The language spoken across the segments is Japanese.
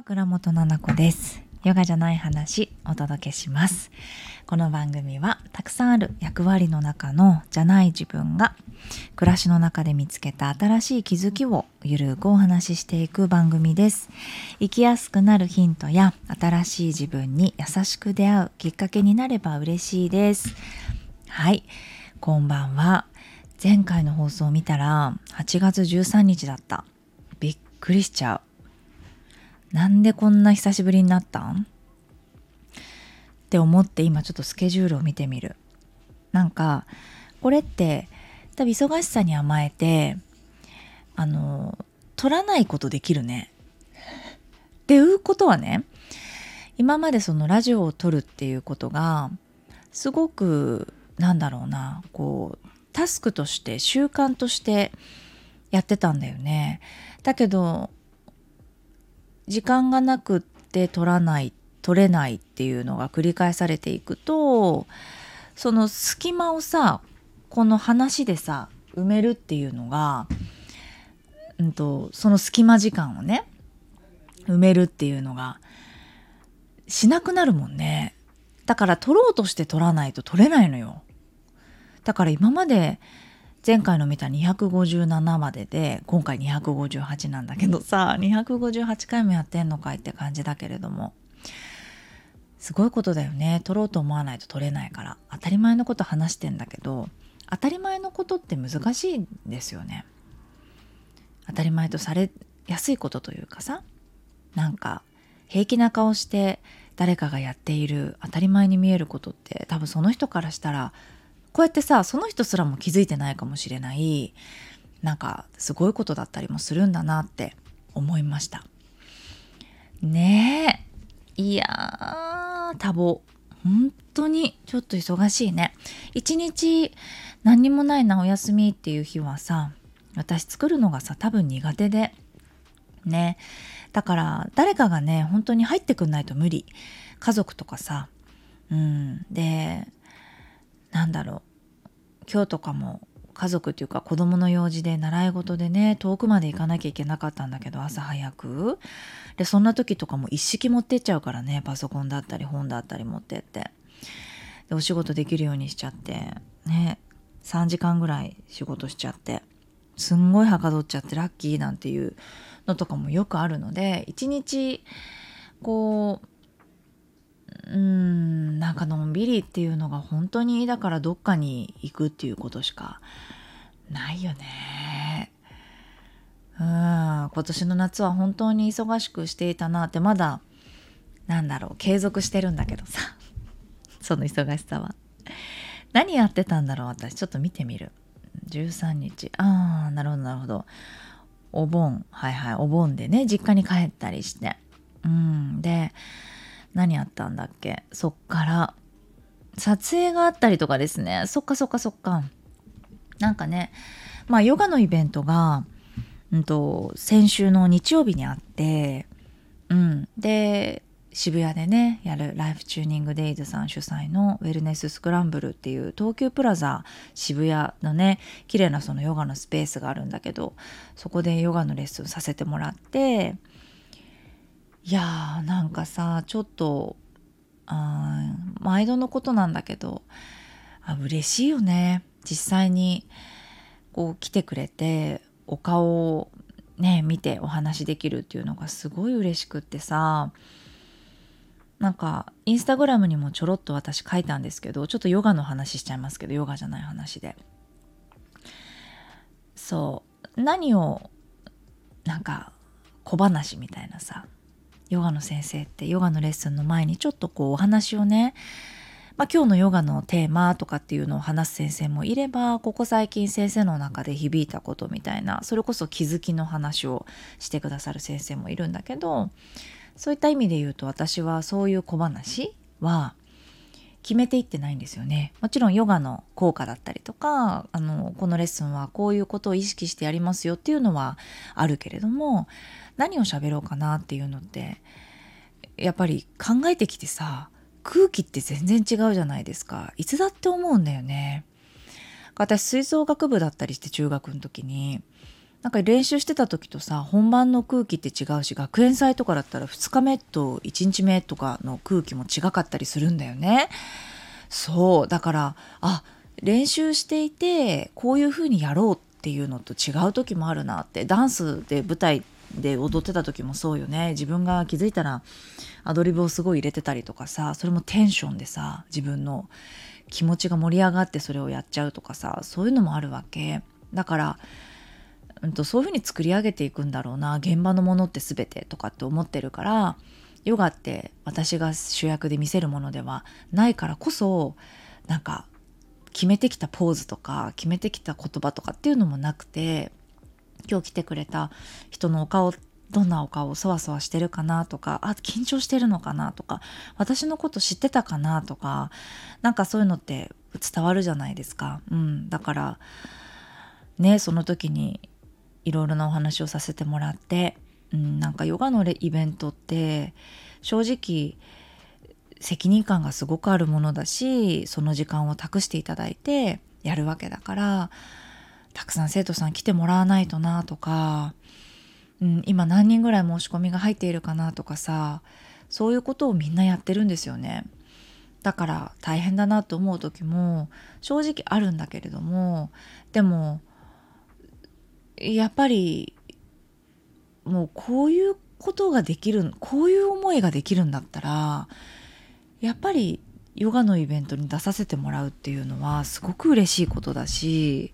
は倉本々子です。ヨガじゃない話お届けします。この番組はたくさんある役割の中のじゃない自分が暮らしの中で見つけた新しい気づきをゆるくお話ししていく番組です。生きやすくなるヒントや新しい自分に優しく出会うきっかけになれば嬉しいです。はい。こんばんは。前回の放送を見たら8月13日だった。びっくりしちゃう。なんでこんな久しぶりになったん？って思って今ちょっとスケジュールを見てみる。なんかこれって多分忙しさに甘えてあの取らないことできるね。っていうことはね今までそのラジオを撮るっていうことがすごくなんだろうなこうタスクとして習慣としてやってたんだよね。だけど時間がなくって取らない取れないっていうのが繰り返されていくとその隙間をさこの話でさ埋めるっていうのが、うんと、その隙間時間をね埋めるっていうのがしなくなるもんね。だから取ろうとして取らないと取れないのよ。だから今まで前回の見た257までで今回258なんだけどさ258回もやってんのかいって感じだけれども。すごいことだよね。取ろうと思わないと取れないから。当たり前のこと話してんだけど当たり前のことって難しいんですよね。当たり前とされやすいことというかさなんか平気な顔して誰かがやっている当たり前に見えることって多分その人からしたらこうやってさその人すらも気づいてないかもしれない。なんかすごいことだったりもするんだなって思いました。ねえ。いやー多忙本当にちょっと忙しいね。一日何にもないなお休みっていう日はさ私作るのがさ多分苦手で。ね。だから誰かがね本当に入ってくんないと無理。家族とかさ。うん。でなんだろう。今日とかも家族っていうか子供の用事で習い事でね遠くまで行かなきゃいけなかったんだけど朝早く。でそんな時とかも一式持ってっちゃうからねパソコンだったり本だったり持ってって。でお仕事できるようにしちゃって。ね3時間ぐらい仕事しちゃって。すんごいはかどっちゃってラッキーなんていうのとかもよくあるので一日こううんなんかのんびりっていうのが本当にだからどっかに行くっていうことしかないよね。うん今年の夏は本当に忙しくしていたなってまだなんだろう継続してるんだけどさ その忙しさは。何やってたんだろう私ちょっと見てみる。13日ああなるほどなるほど。お盆はいはいお盆でね実家に帰ったりして。うんで何あったんだっけ？そっから。撮影があったりとかですね。そっかそっかそっか。なんかねまあヨガのイベントが、うんと、先週の日曜日にあってうん。で渋谷でねやるライフチューニングデイズさん主催のウェルネススクランブルっていう東急プラザ渋谷のね綺麗なそのヨガのスペースがあるんだけどそこでヨガのレッスンさせてもらっていやーなんかさちょっとあ毎度のことなんだけどあ嬉しいよね。実際にこう来てくれてお顔をね見てお話できるっていうのがすごい嬉しくってさなんかインスタグラムにもちょろっと私書いたんですけどちょっとヨガの話しちゃいますけどヨガじゃない話で。そう何をなんか小話みたいなさヨガの先生ってヨガのレッスンの前にちょっとこうお話をね、まあ、今日のヨガのテーマとかっていうのを話す先生もいればここ最近先生の中で響いたことみたいなそれこそ気づきの話をしてくださる先生もいるんだけどそういった意味で言うと私はそういう小話は決めていってないんですよね。もちろんヨガの効果だったりとかあのこのレッスンはこういうことを意識してやりますよっていうのはあるけれども何を喋ろうかなっていうのってやっぱり考えてきてさ空気って全然違うじゃないですか。いつだって思うんだよね。私吹奏楽部だったりして中学の時になんか練習してた時とさ本番の空気って違うし学園祭とかだったら2日目と1日目とかの空気も違かったりするんだよね。そう。だからあ練習していてこういう風にやろうっていうのと違う時もあるなって。ダンスで舞台で踊ってた時もそうよね。自分が気づいたらアドリブをすごい入れてたりとかさそれもテンションでさ自分の気持ちが盛り上がってそれをやっちゃうとかさそういうのもあるわけ。だから、うんと、そういうふうに作り上げていくんだろうな。現場のものって全てとかって思ってるからヨガって私が主役で見せるものではないからこそなんか決めてきたポーズとか決めてきた言葉とかっていうのもなくて今日来てくれた人のお顔どんなお顔そわそわしてるかなとかあ緊張してるのかなとか私のこと知ってたかなとかなんかそういうのって伝わるじゃないですか、うん、だからねその時にいろいろなお話をさせてもらって、うん、なんかヨガのイベントって正直責任感がすごくあるものだしその時間を託していただいてやるわけだからたくさん生徒さん来てもらわないとなとかうん、今何人ぐらい申し込みが入っているかなとかさそういうことをみんなやってるんですよね。だから大変だなと思う時も正直あるんだけれどもでもやっぱりもうこういうことができるこういう思いができるんだったらやっぱりヨガのイベントに出させてもらうっていうのはすごく嬉しいことだし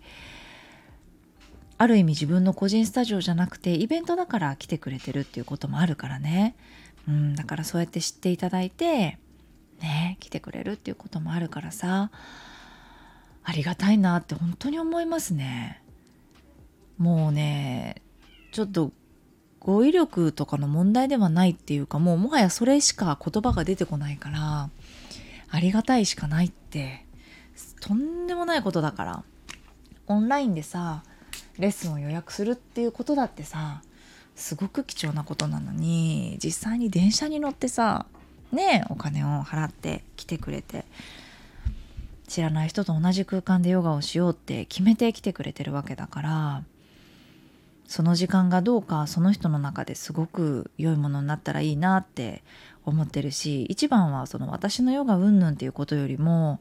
ある意味自分の個人スタジオじゃなくてイベントだから来てくれてるっていうこともあるからね、うん、だからそうやって知っていただいてね来てくれるっていうこともあるからさ。ありがたいなって本当に思いますね。もうねちょっと語彙力とかの問題ではないっていうかもうもはやそれしか言葉が出てこないからありがたいしかないってとんでもないことだから。オンラインでさレッスンを予約するっていうことだってさすごく貴重なことなのに実際に電車に乗ってさねお金を払って来てくれて知らない人と同じ空間でヨガをしようって決めてきてくれてるわけだからその時間がどうかその人の中ですごく良いものになったらいいなって思ってるし一番はその私のヨガうんぬんっていうことよりも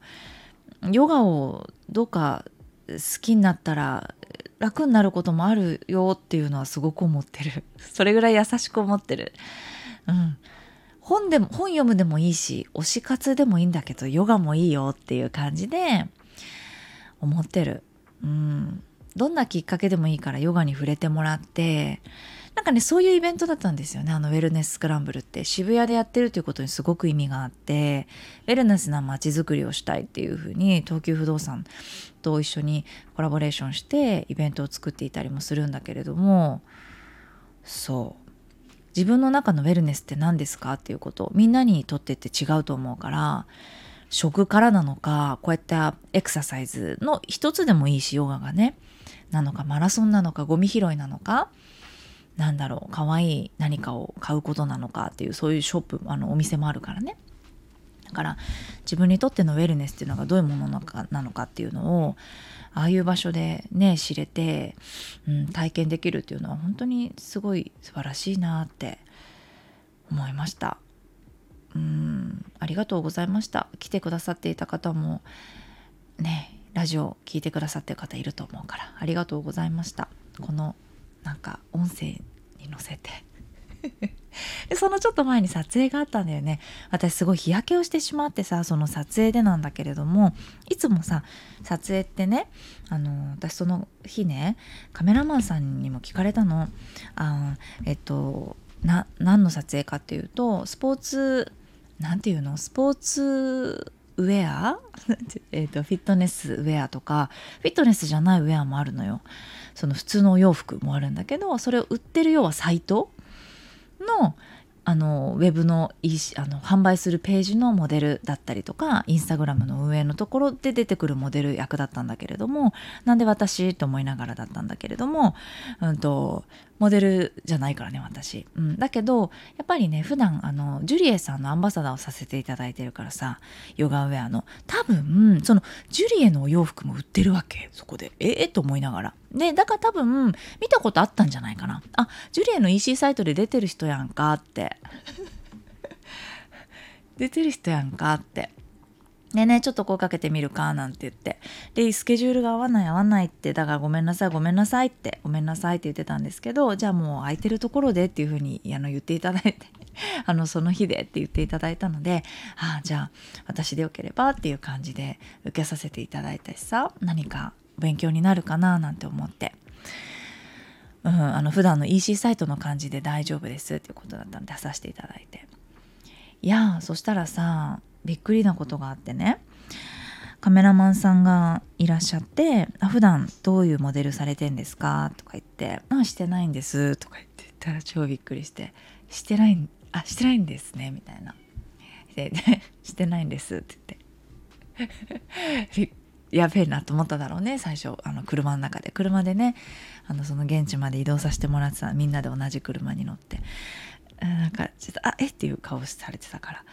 ヨガをどうか好きになったら楽になることもあるよっていうのはすごく思ってる。それぐらい優しく思ってる。うん。本でも本読むでもいいし推し活でもいいんだけどヨガもいいよっていう感じで思ってる。うん。どんなきっかけでもいいからヨガに触れてもらってなんかねそういうイベントだったんですよね。あのウェルネススクランブルって。渋谷でやってるということにすごく意味があって。ウェルネスな街づくりをしたいっていうふうに東急不動産と一緒にコラボレーションしてイベントを作っていたりもするんだけれども。そう。自分の中のウェルネスって何ですかっていうことみんなにとってって違うと思うから食からなのかこういったエクササイズの一つでもいいしヨガがね。なのかマラソンなのかゴミ拾いなのか。なんだろう可愛い何かを買うことなのかっていうそういうショップあのお店もあるからね。だから自分にとってのウェルネスっていうのがどういうものなのかなのかっていうのをああいう場所でね知れて、うん、体験できるっていうのは本当にすごい素晴らしいなって思いました。うんありがとうございました。来てくださっていた方もねラジオ聞いてくださってる方いると思うからありがとうございました。このなんか音声に載せて。でそのちょっと前に撮影があったんだよね。私すごい日焼けをしてしまってさその撮影でなんだけれどもいつもさ撮影ってねあの私その日ねカメラマンさんにも聞かれたの。あえっとな何の撮影かっていうとスポーツ何て言うの？スポーツウェア？えとフィットネスウェアとかフィットネスじゃないウェアもあるのよ。その普通のお洋服もあるんだけどそれを売ってる要はサイトのあのウェブのあの販売するページのモデルだったりとかインスタグラムの運営のところで出てくるモデル役だったんだけれどもなんで私と思いながらだったんだけれども、うんと、モデルじゃないからね私、うん、だけどやっぱりね普段あのジュリエさんのアンバサダーをさせていただいてるからさヨガウェアの。多分そのジュリエのお洋服も売ってるわけそこで。ええ？ー、と思いながら。でだから多分見たことあったんじゃないかな。あジュリエの EC サイトで出てる人やんかって。出てる人やんかって。でね、ちょっと声かけてみるかなんて言って。で、スケジュールが合わない合わないって、だからごめんなさいごめんなさいって、ごめんなさいって言ってたんですけど、じゃあもう空いてるところでっていうふうにあの言っていただいて、あの、その日でって言っていただいたので、ああ、じゃあ私でよければっていう感じで受けさせていただいたしさ、何か勉強になるかななんて思って。うん、あの普段の EC サイトの感じで大丈夫ですっていうことだったので出させていただいて。いやそしたらさびっくりなことがあってね。カメラマンさんがいらっしゃって「あ普段どういうモデルされてんですか?」とか言って「あしてないんです」とか言って言ったら超びっくりして「してないあしてないんですね」みたいな「でしてないんです」って言って。やべえなと思っただろうね最初。あの車の中で。車でねあのその現地まで移動させてもらってたみんなで同じ車に乗って。なんかちょっと「あえ？っ?」ていう顔されてたから。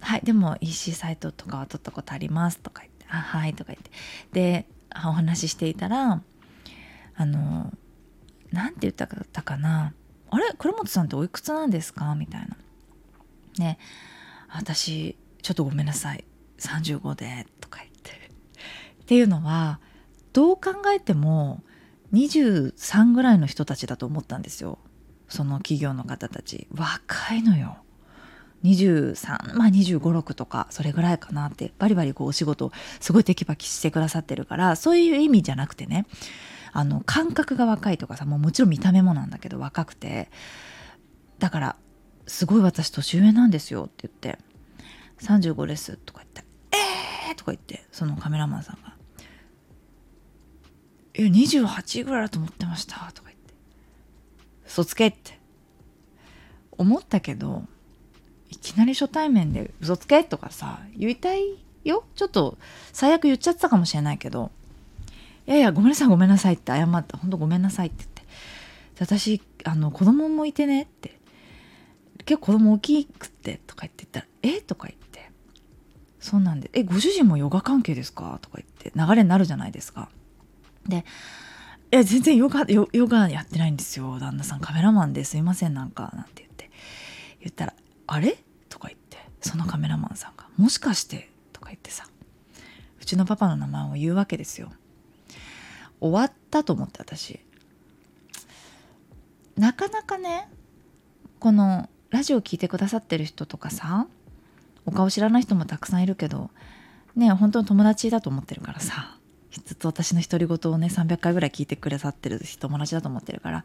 はいでも EC サイトとかは撮ったことあります」とか言って「あはい」とか言って。でお話ししていたらあの何て言ったかかな「あれ？倉本さんっておいくつなんですか?」みたいな。ね。私ちょっとごめんなさい。35でとか言って。っていうのはどう考えても23ぐらいの人たちだと思ったんですよ。その企業の方たち。若いのよ。23まあ2 5 6とかそれぐらいかなって。バリバリこうお仕事すごいテキパキしてくださってるからそういう意味じゃなくてね。あの感覚が若いとかさもうもちろん見た目もなんだけど若くて。だからすごい私年上なんですよって言って35ですとか言ってえーとか言ってそのカメラマンさんが。え28ぐらいだと思ってましたとか言って。嘘つけって。思ったけどいきなり初対面で嘘つけとかさ言いたいよ。ちょっと最悪言っちゃってたかもしれないけど。いやいやごめんなさいごめんなさいって謝った。本当ごめんなさいって言って。私あの子供もいてねって。結構子供大きくってとか言ってた。らえ？とか言って。そうなんでえご主人もヨガ関係ですか？とか言って流れになるじゃないですか。でいや全然ヨガヨガやってないんですよ。旦那さんカメラマンです。いませんなんかなんて言って。言ったらあれ？とか言って。そのカメラマンさんが「もしかして」とか言ってさ。うちのパパの名前を言うわけですよ。終わったと思って私。なかなかねこのラジオ聞いてくださってる人とかさお顔知らない人もたくさんいるけどね本当に友達だと思ってるからさ。ずっと私の独り言をね300回ぐらい聞いてくださってる友達だと思ってるから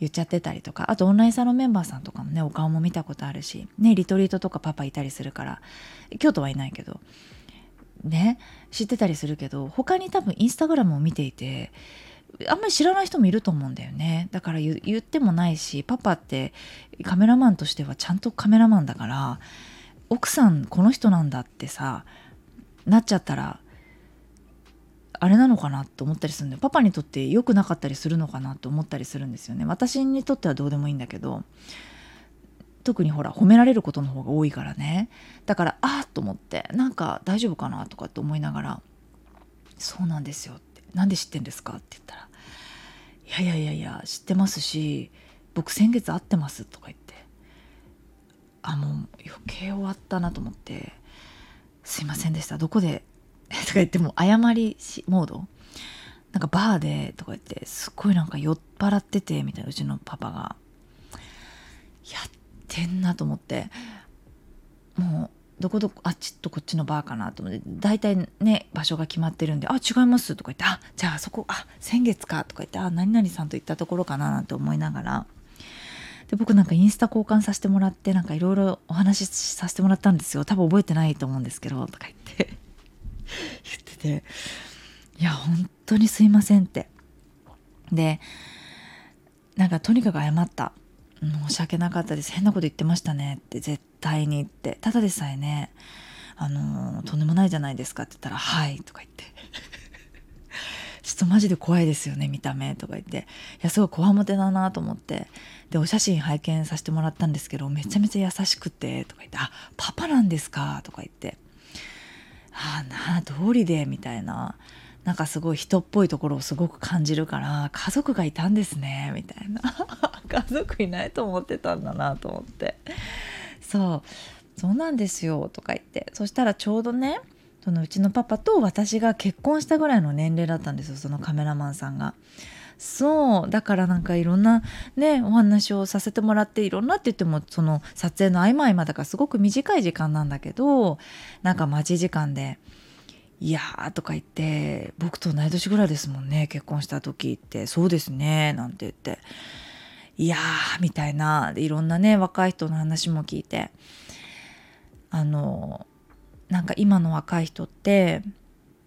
言っちゃってたりとかあとオンラインサロンメンバーさんとかもねお顔も見たことあるしねリトリートとかパパいたりするから京都はいないけどね知ってたりするけど他に多分インスタグラムを見ていてあんまり知らない人もいると思うんだよね。だから言ってもないしパパってカメラマンとしてはちゃんとカメラマンだから奥さんこの人なんだってさなっちゃったらあれなのかなと思ったりするんだよ。パパにとって良くなかったりするのかなと思ったりするんですよね。私にとってはどうでもいいんだけど特にほら褒められることの方が多いからね。だからああと思ってなんか大丈夫かなとかって思いながら「そうなんですよ」って「なんで知ってんですか?」って言ったら「いやいやいやいや知ってますし僕先月会ってます」とか言ってあもう余計終わったなと思って「すいませんでした。どこでとか言っても謝りしモード？なんかバーでとか言ってすっごいなんか酔っ払っててみたいなうちのパパが。やってんなと思って。もうどこどこあっちとこっちのバーかなと思って。大体ね場所が決まってるんで「あ違います」とか言って「あじゃあそこあ先月か」とか言って「あ何々さんと行ったところかな」なんて思いながら。で僕なんかインスタ交換させてもらってなんかいろいろお話しさせてもらったんですよ。多分覚えてないと思うんですけどとか言って。言ってていや本当にすいませんって。でなんかとにかく謝った。申し訳なかったです。変なこと言ってましたねって絶対に言って。ただでさえねあのとんでもないじゃないですかって言ったら「はい」とか言って。ちょっとマジで怖いですよね見た目とか言って。いやすごいこわもてだなと思って。でお写真拝見させてもらったんですけどめちゃめちゃ優しくてとか言って「あパパなんですか」とか言って。ああな通りでみたいな。なんかすごい人っぽいところをすごく感じるから家族がいたんですねみたいな。家族いないと思ってたんだなと思って。そう。そうなんですよとか言って。そしたらちょうどねそのうちのパパと私が結婚したぐらいの年齢だったんですよそのカメラマンさんが。そうだからなんかいろんなねお話をさせてもらっていろんなって言ってもその撮影の合間合間だからすごく短い時間なんだけどなんか待ち時間で「いや」とか言って「僕と同い年ぐらいですもんね結婚した時って。そうですね」なんて言って「いや」みたいな。いろんなね若い人の話も聞いて。あのなんか今の若い人って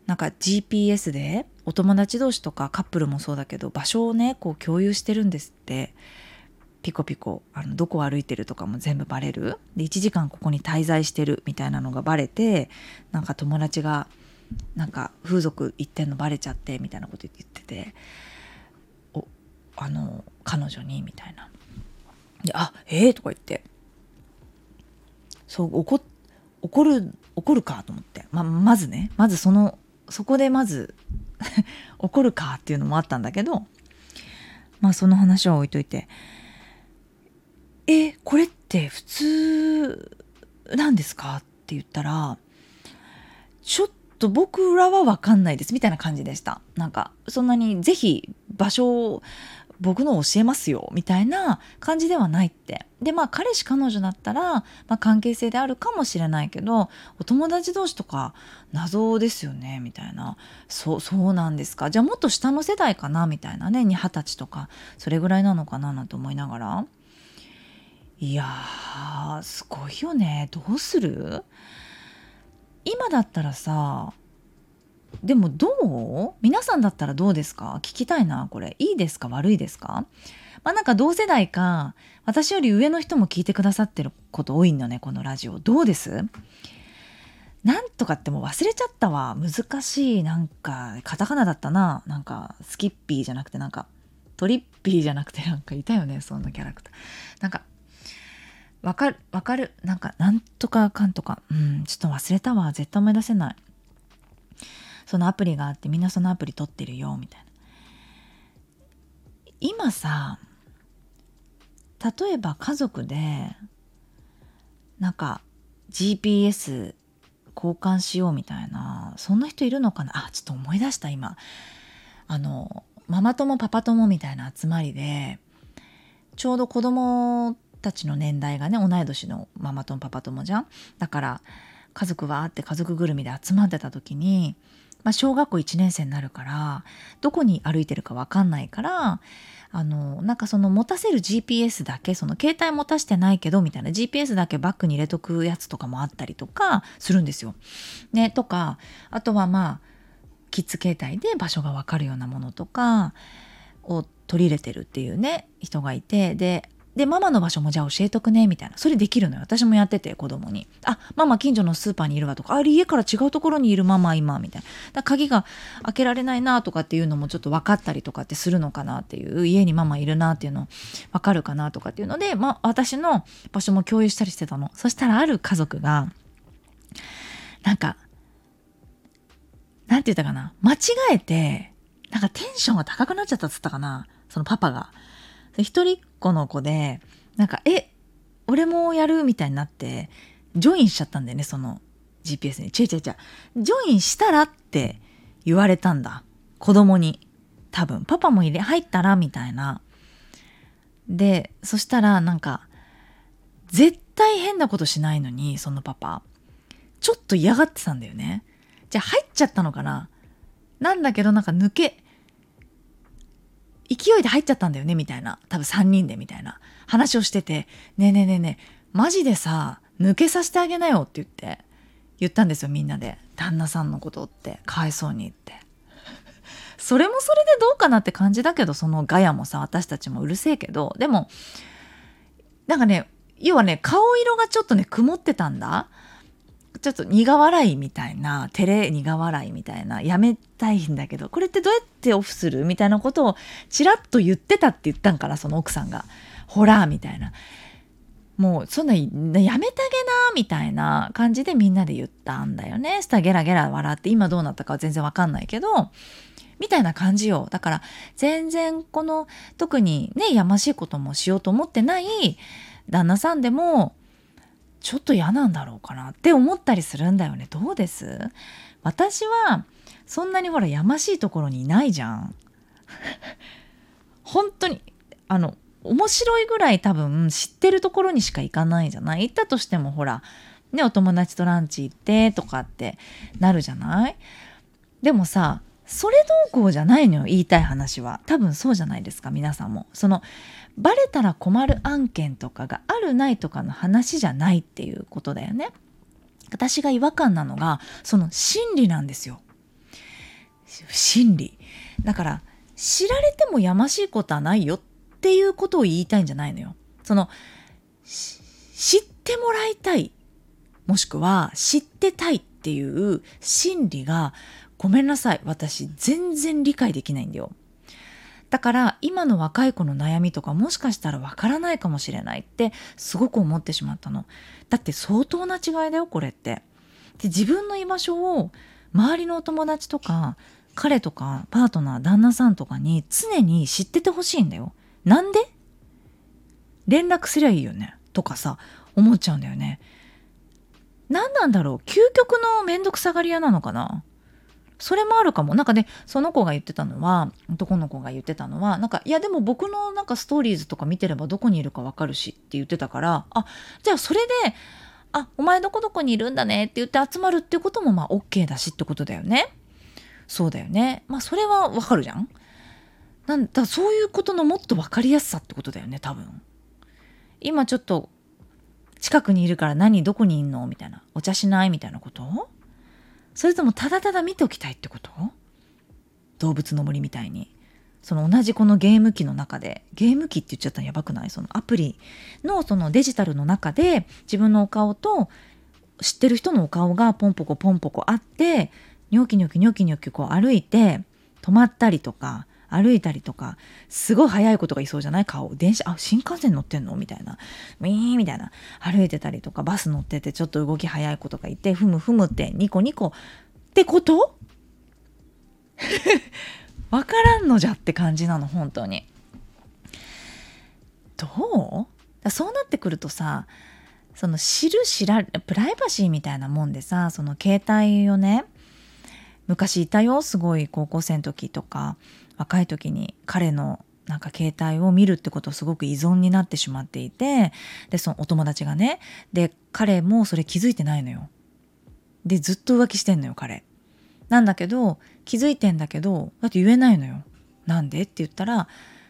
なんか GPS でお友達同士とかカップルもそうだけど場所をねこう共有してるんですって。ピコピコあのどこを歩いてるとかも全部バレる。で1時間ここに滞在してるみたいなのがバレてなんか友達がなんか風俗行ってんのバレちゃってみたいなこと言ってておあの彼女にみたいな。であえー、とか言って。そう怒怒る怒るかと思って、ままずねまずそのそこでまず 怒るかっていうのもあったんだけどまあその話は置いといてえこれって普通なんですか？って言ったらちょっと僕らは分かんないですみたいな感じでした。なんかそんなにぜひ場所僕の教えますよみたいな感じではないって。でまあ彼氏彼女だったら、まあ、関係性であるかもしれないけどお友達同士とか謎ですよねみたいな。そうそうなんですか。じゃあもっと下の世代かなみたいなね二十歳とかそれぐらいなのかななんて思いながら。いやすごいよね。どうする？今だったらさでもどう？皆さんだったらどうですか？聞きたいなこれ。いいですか？悪いですか？まあなんか同世代か私より上の人も聞いてくださってること多いのねこのラジオ。どうです？なんとかってもう忘れちゃったわ。難しいなんかカタカナだったな。なんかスキッピーじゃなくてなんかトリッピーじゃなくてなんかいたよねそんなキャラクター。なんかわかるわかる。なんかなんとかかんとか。うんちょっと忘れたわ。絶対思い出せない。そのアプリがあってみんなそのアプリ取ってるよみたいな。今さ例えば家族でなんか GPS 交換しようみたいなそんな人いるのかな？あちょっと思い出した今。あのママ友パパ友みたいな集まりでちょうど子供たちの年代がね同い年のママ友パパ友じゃん？だから家族はあって家族ぐるみで集まってた時にまあ、小学校1年生になるからどこに歩いてるか分かんないからあのなんかその持たせる GPS だけその携帯持たしてないけどみたいな GPS だけバッグに入れとくやつとかもあったりとかするんですよ。ねとかあとはまあキッズ携帯で場所が分かるようなものとかを取り入れてるっていうね人がいてでで、ママの場所もじゃあ教えとくね、みたいな。それできるのよ。私もやってて、子供に。あ、ママ近所のスーパーにいるわとか、あれ家から違うところにいるママ今、みたいな。だ鍵が開けられないなとかっていうのもちょっと分かったりとかってするのかなっていう、家にママいるなっていうの分かるかなとかっていうので、まあ私の場所も共有したりしてたの。そしたらある家族が、なんか、なんて言ったかな。間違えて、なんかテンションが高くなっちゃったっつったかな。そのパパが。で一人っ子の子でなんか「え俺もやる?」みたいになってジョインしちゃったんだよねその GPS に「ちゃいちゃいちゃジョインしたら?」って言われたんだ。子供に。多分。パパも入れ入ったらみたいな。でそしたらなんか絶対変なことしないのにそのパパ。ちょっと嫌がってたんだよね。じゃあ入っちゃったのかな。なんだけどなんか抜け勢いで入っちゃったんだよねみたいな。多分3人でみたいな。話をしてて「ねえねえねえねえマジでさ抜けさせてあげなよ」って言って言ったんですよみんなで。旦那さんのことってかわいそうにって。それもそれでどうかなって感じだけどそのガヤもさ私たちもうるせえけどでもなんかね要はね顔色がちょっとね曇ってたんだ。ちょっと苦笑いみたいな照れ苦笑いみたいなやめたいんだけどこれってどうやってオフするみたいなことをちらっと言ってたって言ったんかなその奥さんが。ほらみたいな。もうそんなやめてあげなみたいな感じでみんなで言ったんだよね。したらゲラゲラ笑って今どうなったかは全然わかんないけどみたいな感じよ。だから全然この特にねやましいこともしようと思ってない旦那さんでもちょっと嫌なんだろうかなって思ったりするんだよね。どうです？私はそんなにほらやましいところにいないじゃん。本当にあの面白いぐらい多分知ってるところにしか行かないじゃない？行ったとしてもほらねお友達とランチ行ってとかってなるじゃない？でもさそれどうこうじゃないのよ言いたい話は。多分そうじゃないですか皆さんも。そのバレたら困る案件とかがあるないとかの話じゃないっていうことだよね。私が違和感なのがその心理なんですよ。心理。だから知られてもやましいことはないよっていうことを言いたいんじゃないのよ。その知ってもらいたい。もしくは知ってたいっていう心理がごめんなさい。私全然理解できないんだよ。だから今の若い子の悩みとかもしかしたらわからないかもしれないってすごく思ってしまったの。だって相当な違いだよこれって。で自分の居場所を周りのお友達とか彼とかパートナー旦那さんとかに常に知っててほしいんだよ。なんで？連絡すりゃいいよねとかさ思っちゃうんだよね何なんだろう究極のめんどくさがり屋なのかなそれもあるかも。なんかねその子が言ってたのは男の子が言ってたのはなんかいやでも僕のなんかストーリーズとか見てればどこにいるかわかるしって言ってたからあじゃあそれであお前どこどこにいるんだねって言って集まるってこともまあ OK だしってことだよね。そうだよね。まあそれはわかるじゃん。なんだそういうことのもっと分かりやすさってことだよね多分。今ちょっと近くにいるから何どこにいんの？みたいな。お茶しない？みたいなこと？それともただただ見ておきたいってこと？動物の森みたいに。その同じこのゲーム機の中で。ゲーム機って言っちゃったらやばくない？そのアプリのそのデジタルの中で自分のお顔と知ってる人のお顔がポンポコポンポコあってニョキニョキニョキニョキこう歩いて止まったりとか歩いたりとかすごい速いことがいそうじゃない？顔電車あ新幹線乗ってんの？みたいな。ウィーンみたいな。歩いてたりとかバス乗っててちょっと動き速い子とかいてふむふむってニコニコ。ってこと？わからんのじゃって感じなの本当に。どう？そうなってくるとさその知る知らプライバシーみたいなもんでさその携帯をね昔いたよすごい高校生の時とか。若い時に彼のなんか携帯を見るってことすごく依存になってしまっていてでそのお友達がねで彼もそれ気づいてないのよ。でずっと浮気してんのよ彼。なんだけど気づいてんだけどだって言えないのよ。なんでって言ったら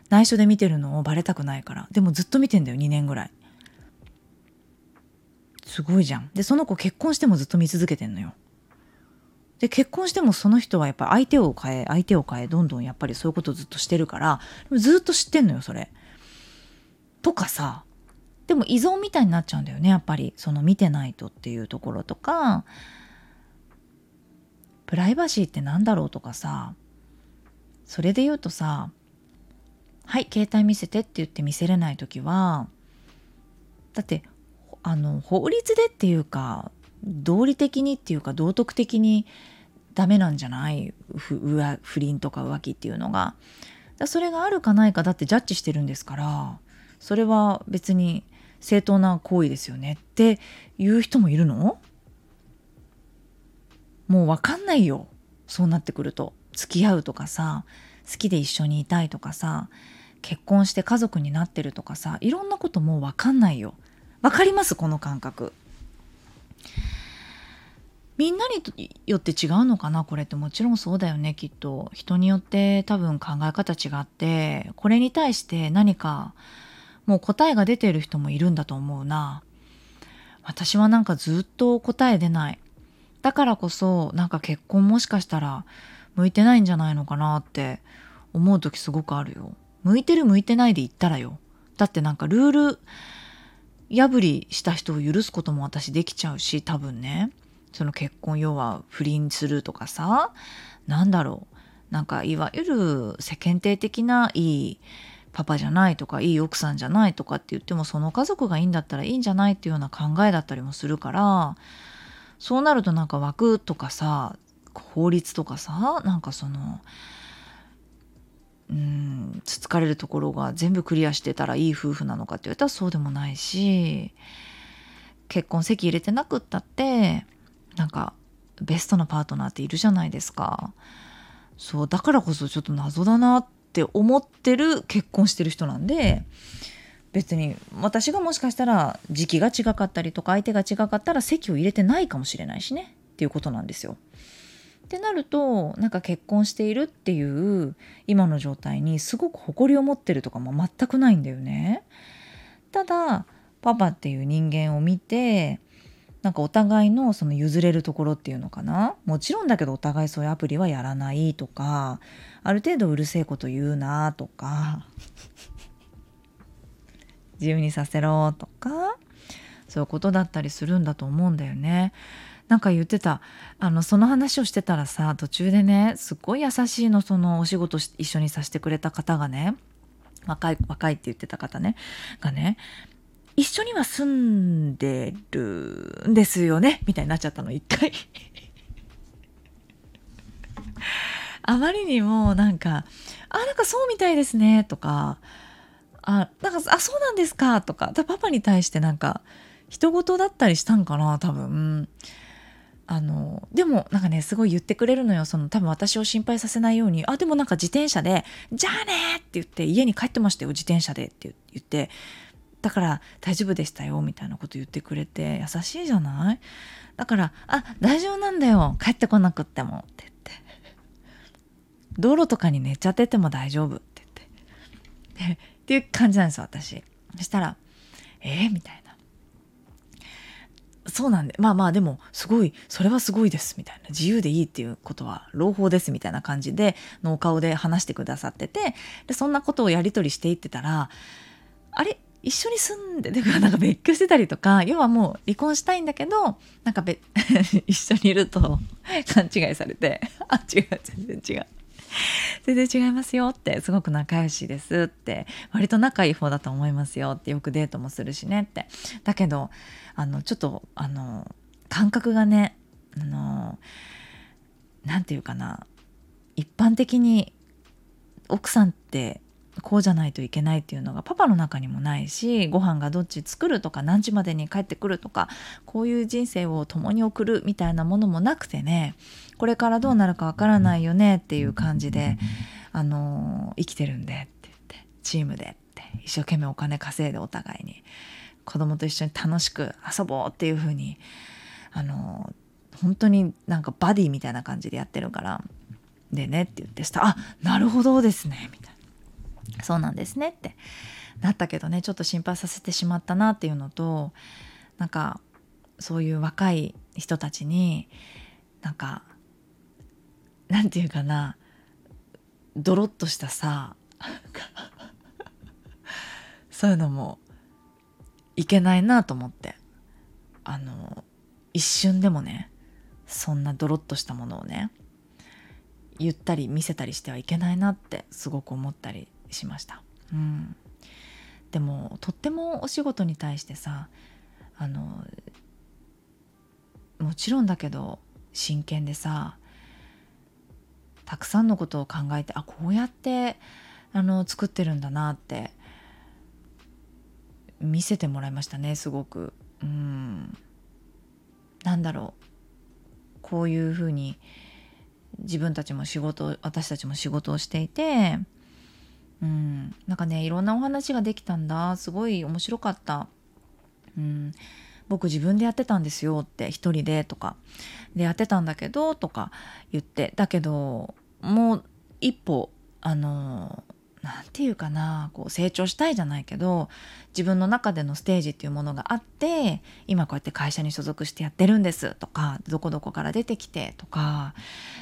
内緒で見てるのをバレたくないから。でもずっと見てんだよ2年ぐらい。すごいじゃん。でその子結婚してもずっと見続けてんのよ。で結婚してもその人はやっぱり相手を変え相手を変えどんどんやっぱりそういうことずっとしてるからずっと知ってんのよそれ。とかさでも依存みたいになっちゃうんだよねやっぱりその見てないとっていうところとかプライバシーって何だろうとかさそれで言うとさ「はい携帯見せて」って言って見せれない時はだってあの法律でっていうか道理的にっていうか道徳的にダメなんじゃない？不倫とか浮気っていうのが。それがあるかないかだってジャッジしてるんですから。それは別に正当な行為ですよね。っていう人もいるの？もう分かんないよ。そうなってくると。付き合うとかさ好きで一緒にいたいとかさ結婚して家族になってるとかさいろんなこともう分かんないよ。分かります？この感覚。みんなによって違うのかな？これってもちろんそうだよねきっと。人によって多分考え方違ってこれに対して何かもう答えが出てる人もいるんだと思うな。私はなんかずっと答え出ない。だからこそなんか結婚もしかしたら向いてないんじゃないのかなって思う時すごくあるよ。向いてる向いてないで言ったらよ。だってなんかルール破りした人を許すことも私できちゃうし多分ね。その結婚要は不倫するとかさなんだろう。なんかいわゆる世間体的ないいパパじゃないとかいい奥さんじゃないとかって言ってもその家族がいいんだったらいいんじゃないっていうような考えだったりもするからそうなるとなんか枠とかさ法律とかさなんかそのうんつつかれるところが全部クリアしてたらいい夫婦なのかって言われたらそうでもないし結婚籍入れてなくったってなんかベストなパートナーっているじゃないですか。そうだからこそちょっと謎だなって思ってる結婚してる人なんで別に私がもしかしたら時期が違かったりとか相手が違かったら籍を入れてないかもしれないしねっていうことなんですよ。ってなるとなんか結婚しているっていう今の状態にすごく誇りを持ってるとかも全くないんだよね。ただパパっていう人間を見てなんかお互いのその譲れるところっていうのかな？もちろんだけどお互いそういうアプリはやらないとかある程度うるせえこと言うなとか自由にさせろとかそういうことだったりするんだと思うんだよね。なんか言ってたあのその話をしてたらさ途中でねすっごい優しいのそのお仕事一緒にさせてくれた方がね若い若いって言ってた方ねがね一緒には住んでるんですよね？みたいになっちゃったの一回 あまりにもなんか「あなんかそうみたいですね」とか「あなんかあそうなんですか」とかパパに対してなんか人事だったりしたんかな多分。あのでもなんかねすごい言ってくれるのよその多分私を心配させないように「あでもなんか自転車で「じゃあね!」って言って家に帰ってましたよ自転車でって言ってだから大丈夫でしたよみたいなこと言ってくれて優しいじゃない？だから「あ大丈夫なんだよ帰ってこなくっても」って言って「道路とかに寝ちゃってても大丈夫」って言って。っていう感じなんですよ私。そしたら「えー?」みたいな。そうなんでまあまあでもすごいそれはすごいですみたいな。自由でいいっていうことは朗報ですみたいな感じでのお顔で話してくださっててでそんなことをやり取りしていってたらあれ？一緒に住んで、なんか別居してたりとか、要はもう離婚したいんだけど、なんか別 一緒にいると 勘違いされて、あ、違う、全然違う。全然違いますよってすごく仲良しですって割と仲いい方だと思いますよってよくデートもするしねってだけどあのちょっとあの感覚がねあのなんていうかな一般的に奥さんってこうじゃないといけないっていうのがパパの中にもないしご飯がどっち作るとか何時までに帰ってくるとかこういう人生を共に送るみたいなものもなくてねこれからどうなるかわからないよねっていう感じで、あの生きてるんでって言ってチームでって一生懸命お金稼いでお互いに子供と一緒に楽しく遊ぼうっていう風にあの本当になんかバディみたいな感じでやってるからでねって言ってしたあなるほどですねみたいな。そうなんですねってなったけどねちょっと心配させてしまったなっていうのとなんかそういう若い人たちになんかなんていうかなドロッとしたさ そういうのもいけないなと思ってあの一瞬でもねそんなドロッとしたものをね言ったり見せたりしてはいけないなってすごく思ったりしました。うん、でもとってもお仕事に対してさあのもちろんだけど真剣でさたくさんのことを考えてあこうやってあの作ってるんだなって見せてもらいましたねすごく。うんなんだろうこういうふうに自分たちも仕事私たちも仕事をしていてうん、なんかねいろんなお話ができたんだ。すごい面白かった。うん。僕自分でやってたんですよって一人でとか。でやってたんだけどとか言って。だけどもう一歩あの何て言うかなこう成長したいじゃないけど自分の中でのステージっていうものがあって今こうやって会社に所属してやってるんですとかどこどこから出てきてとか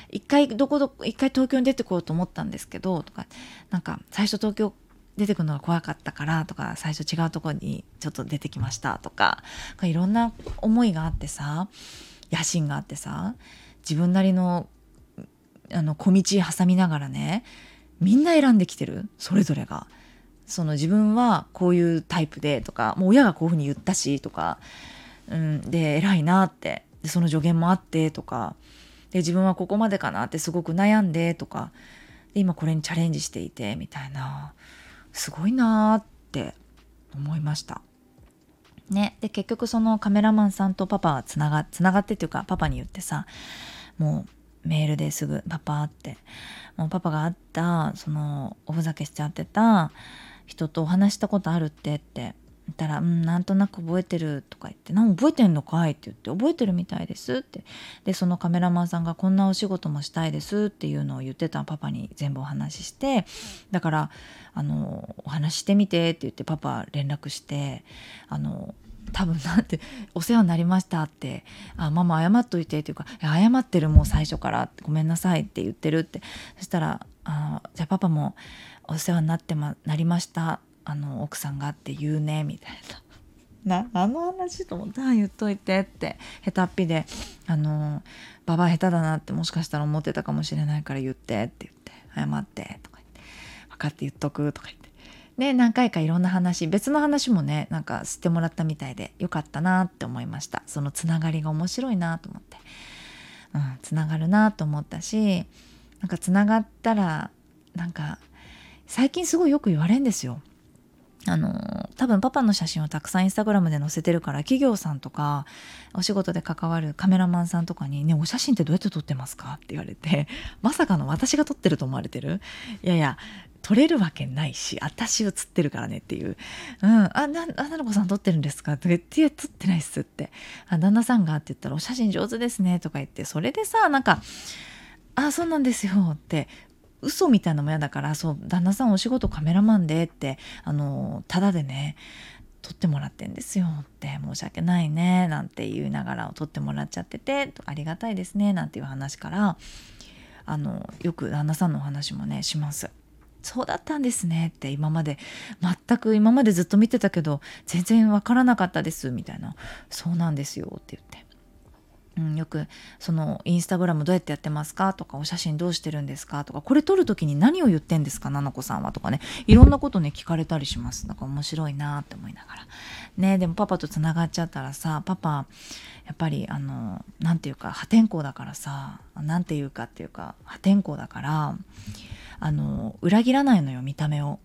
一回どこどこ一回東京に出てこようと思ったんですけどとかなんか最初東京出てくるのが怖かったからとか最初違うとこにちょっと出てきましたとかいろんな思いがあってさ野心があってさ自分なりのあの小道挟みながらねみんな選んできてる？それぞれが。その自分はこういうタイプでとかもう親がこういうふうに言ったしとか、うん、で偉いなって。でその助言もあってとか。で自分はここまでかなってすごく悩んでとか。で今これにチャレンジしていてみたいな。すごいなって思いました。ね、で結局そのカメラマンさんとパパはつながつながってっていうかパパに言ってさもうメールですぐパパって。もうパパが会ったそのおふざけしちゃってた人とお話したことあるってって。言ったら「うんなんとなく覚えてる」とか言って「何覚えてんのかい?」って言って「覚えてるみたいです」って。でそのカメラマンさんが「こんなお仕事もしたいです」っていうのを言ってたパパに全部お話しして。だからあの「お話してみて」って言ってパパ連絡してあの多分なんて「お世話になりました」って「あママ謝っといて」っていうか「謝ってるもう最初からごめんなさい」って言ってるって。そしたら「あじゃあパパもお世話になってまなりました。あの奥さんがって言うね」みたいな。なあの話と思って「言っといて」って下手っぴで「あのババア下手だなってもしかしたら思ってたかもしれないから言って」って言って「謝って」とか言って「分かって言っとく」とか言って。で何回かいろんな話別の話もねなんか知ってもらったみたいでよかったなって思いましたそのつながりが面白いなと思って、うん、つながるなと思ったしなんかつながったらなんか最近すごいよく言われるんですよ。あの多分パパの写真をたくさんインスタグラムで載せてるから企業さんとかお仕事で関わるカメラマンさんとかに「ねお写真ってどうやって撮ってますか?」って言われてまさかの私が撮ってると思われてる？いやいや撮れるわけないし私写ってるからねっていう「うん、あななの子さん撮ってるんですか?」とか言って「撮ってないっす」って「あ旦那さんが」って言ったら「お写真上手ですね」とか言って。それでさなんか「あそうなんですよ」って。嘘みたいなのも嫌だからそう旦那さんお仕事カメラマンでってあのただでね撮ってもらってんですよって。申し訳ないねなんて言いながら撮ってもらっちゃっててありがたいですねなんていう話からあのよく旦那さんのお話もねします。そうだったんですねって今まで全く今までずっと見てたけど全然わからなかったですみたいなそうなんですよって言って。うん、よくそのインスタグラムどうやってやってますか？とかお写真どうしてるんですか？とかこれ撮る時に何を言ってんですかななこさんはとかねいろんなことね聞かれたりします。なんか面白いなって思いながら。ねでもパパとつながっちゃったらさパパやっぱりあの何て言うか破天荒だからさ何て言うかっていうか破天荒だからあの裏切らないのよ見た目を。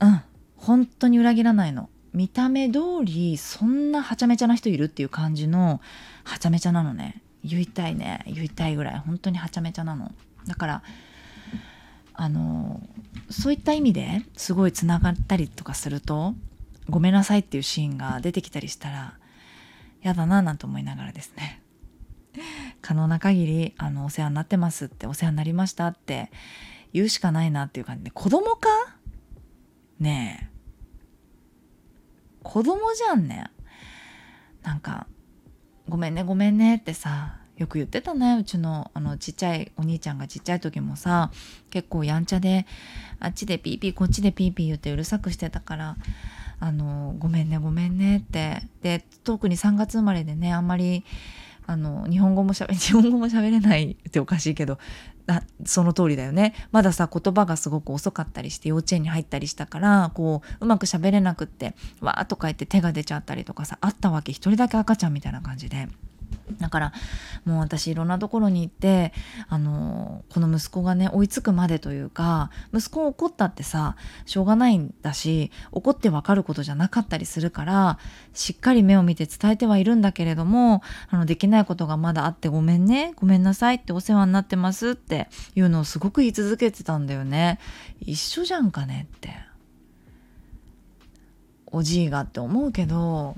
うん。本当に裏切らないの。見た目通りそんなはちゃめちゃな人いるっていう感じのはちゃめちゃなのね。言いたいね。言いたいぐらい。本当にはちゃめちゃなの。だからあのそういった意味ですごいつながったりとかするとごめんなさいっていうシーンが出てきたりしたら嫌だななんて思いながらですね。可能な限りあのお世話になってますってお世話になりましたって言うしかないなっていう感じで子供か？ねえ。子供じゃんね。なんかごめんねごめんねってさよく言ってたねうちのあのちっちゃいお兄ちゃんがちっちゃい時もさ結構やんちゃであっちでピーピーこっちでピーピー言ってうるさくしてたからあのごめんねごめんねって。で特に3月生まれでねあんまりあの日本語もしゃべ日本語も喋れないっておかしいけどあその通りだよねまださ言葉がすごく遅かったりして幼稚園に入ったりしたからこううまく喋れなくってわーとか言って手が出ちゃったりとかさあったわけ一人だけ赤ちゃんみたいな感じで。だからもう私いろんなところに行ってあのこの息子がね追いつくまでというか息子怒ったってさしょうがないんだし怒ってわかることじゃなかったりするからしっかり目を見て伝えてはいるんだけれどもあのできないことがまだあってごめんねごめんなさいってお世話になってますっていうのをすごく言い続けてたんだよね。一緒じゃんかねって。おじいがって思うけど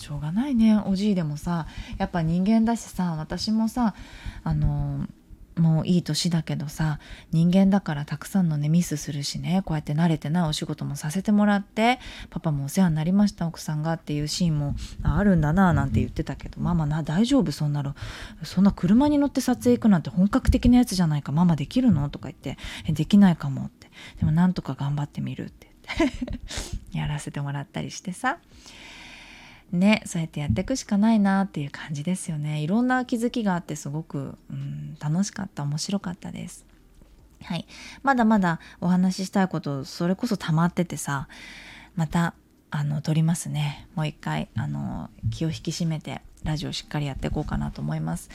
しょうがないね。おじいでもさやっぱ人間だしさ私もさあのもういい年だけどさ人間だからたくさんのねミスするしねこうやって慣れてないお仕事もさせてもらってパパもお世話になりました奥さんがっていうシーンもあるんだななんて言ってたけどママな大丈夫？そんなの。そんな車に乗って撮影行くなんて本格的なやつじゃないかママできるの？とか言ってできないかもって。でもなんとか頑張ってみるって言って。やらせてもらったりしてさ。ねそうやってやっていくしかないなっていう感じですよね。いろんな気づきがあってすごく、うん、楽しかった面白かったです。はい、まだまだお話ししたいことそれこそ溜まっててさまたあの撮りますね。もう一回あの気を引き締めて。ラジオしっかりやっていこうかなと思います。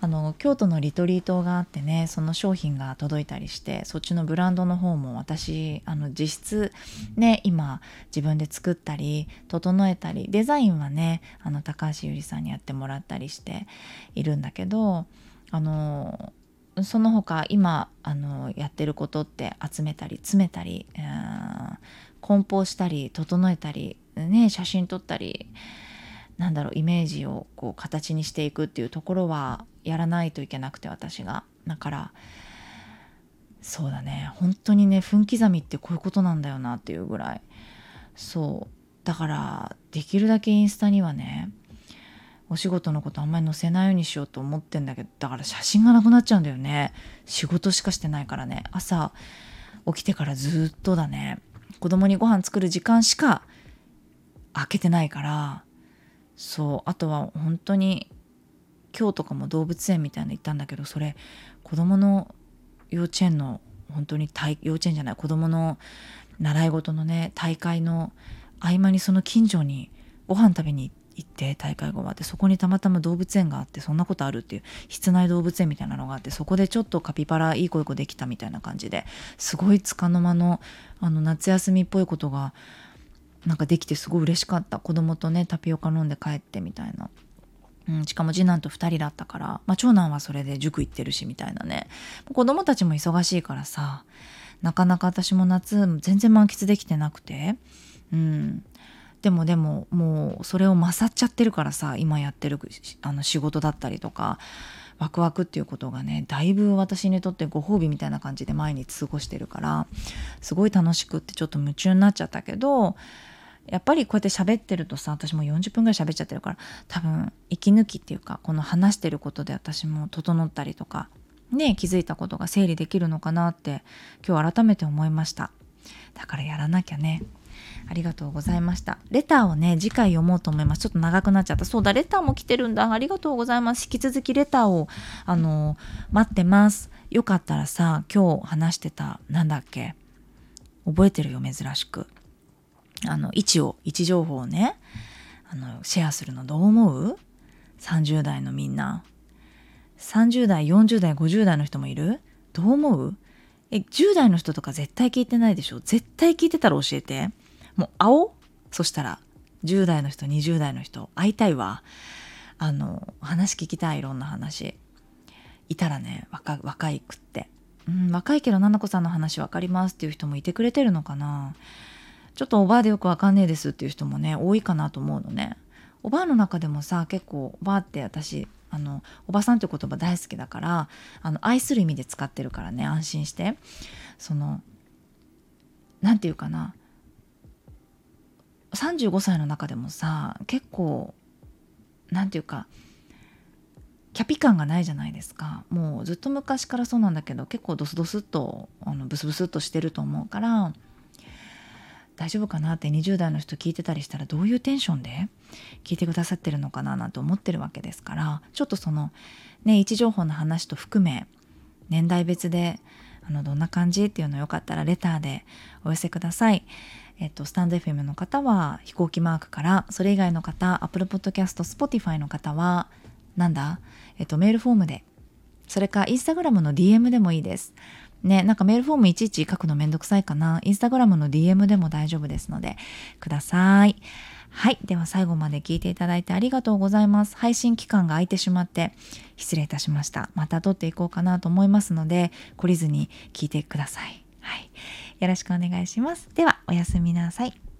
あの京都のリトリートがあってねその商品が届いたりしてそっちのブランドの方も私あの実質ね今自分で作ったり整えたりデザインはねあの高橋ゆりさんにやってもらったりしているんだけどあのその他今あのやってることって集めたり詰めたり、えー、梱包したり整えたり、ね、写真撮ったりなんだろうイメージをこう形にしていくっていうところはやらないといけなくて私が。だからそうだね。本当にね分刻みってこういうことなんだよなっていうぐらい。そう。だからできるだけインスタにはねお仕事のことあんまり載せないようにしようと思ってんだけどだから写真がなくなっちゃうんだよね。仕事しかしてないからね。朝起きてからずっとだね。子供にご飯作る時間しか開けてないからそうあとは本当に今日とかも動物園みたいなの行ったんだけどそれ子供の幼稚園の本当に幼稚園じゃない子供の習い事のね大会の合間にその近所にご飯食べに行って大会が終わってそこにたまたま動物園があってそんなことあるっていう室内動物園みたいなのがあってそこでちょっとカピバラいい子できたみたいな感じですごいつかの間のあの夏休みっぽいことがなんかできてすごい嬉しかった。子供とねタピオカ飲んで帰ってみたいな。うん、しかも次男と2人だったから、まあ、長男はそれで塾行ってるしみたいなね。子供たちも忙しいからさなかなか私も夏全然満喫できてなくて、うん、でもでももうそれを勝っちゃってるからさ今やってるあの仕事だったりとかワクワクっていうことがねだいぶ私にとってご褒美みたいな感じで毎日過ごしてるからすごい楽しくってちょっと夢中になっちゃったけどやっぱりこうやって喋ってるとさ私も40分ぐらい喋っちゃってるから多分息抜きっていうかこの話してることで私も整ったりとかね気づいたことが整理できるのかなって今日改めて思いましただからやらなきゃねありがとうございました。レターをね、次回読もうと思います。ちょっと長くなっちゃった。そうだ、レターも来てるんだ。ありがとうございます。引き続きレターを、あの、待ってます。よかったらさ、今日話してた、なんだっけ？覚えてるよ、珍しく。あの、位置を、位置情報をね、あの、シェアするのどう思う ?30 代のみんな。30代、40代、50代の人もいる？どう思う？え、10代の人とか絶対聞いてないでしょ？絶対聞いてたら教えて。もう青？そしたら10代の人20代の人会いたいわ。あの話聞きたいいろんな話。いたらね若若いくって、うん、若いけど菜々子さんの話分かりますっていう人もいてくれてるのかな。ちょっとおばあでよくわかんねえですっていう人もね多いかなと思うのね。おばあの中でもさ結構おばあって私あのおばさんって言葉大好きだからあの愛する意味で使ってるからね安心して。その何て言うかな。35歳の中でもさ結構何て言うかキャピ感がないじゃないですか。もうずっと昔からそうなんだけど結構ドスドスっとあのブスブスっとしてると思うから大丈夫かなって20代の人聞いてたりしたらどういうテンションで聞いてくださってるのかななんて思ってるわけですからちょっとそのね位置情報の話と含め年代別であのどんな感じっていうのよかったらレターでお寄せください。えっと、スタンド FM の方は飛行機マークからそれ以外の方 Apple Podcast Spotify の方はなんだ、えっと、メールフォームでそれかインスタグラムの DM でもいいですねなんかメールフォームいちいち書くのめんどくさいかな。インスタグラムの DM でも大丈夫ですのでください。はい。では最後まで聞いていただいてありがとうございます。配信期間が空いてしまって失礼いたしました。また撮っていこうかなと思いますので懲りずに聞いてください。はい。よろしくお願いします。では、おやすみなさい。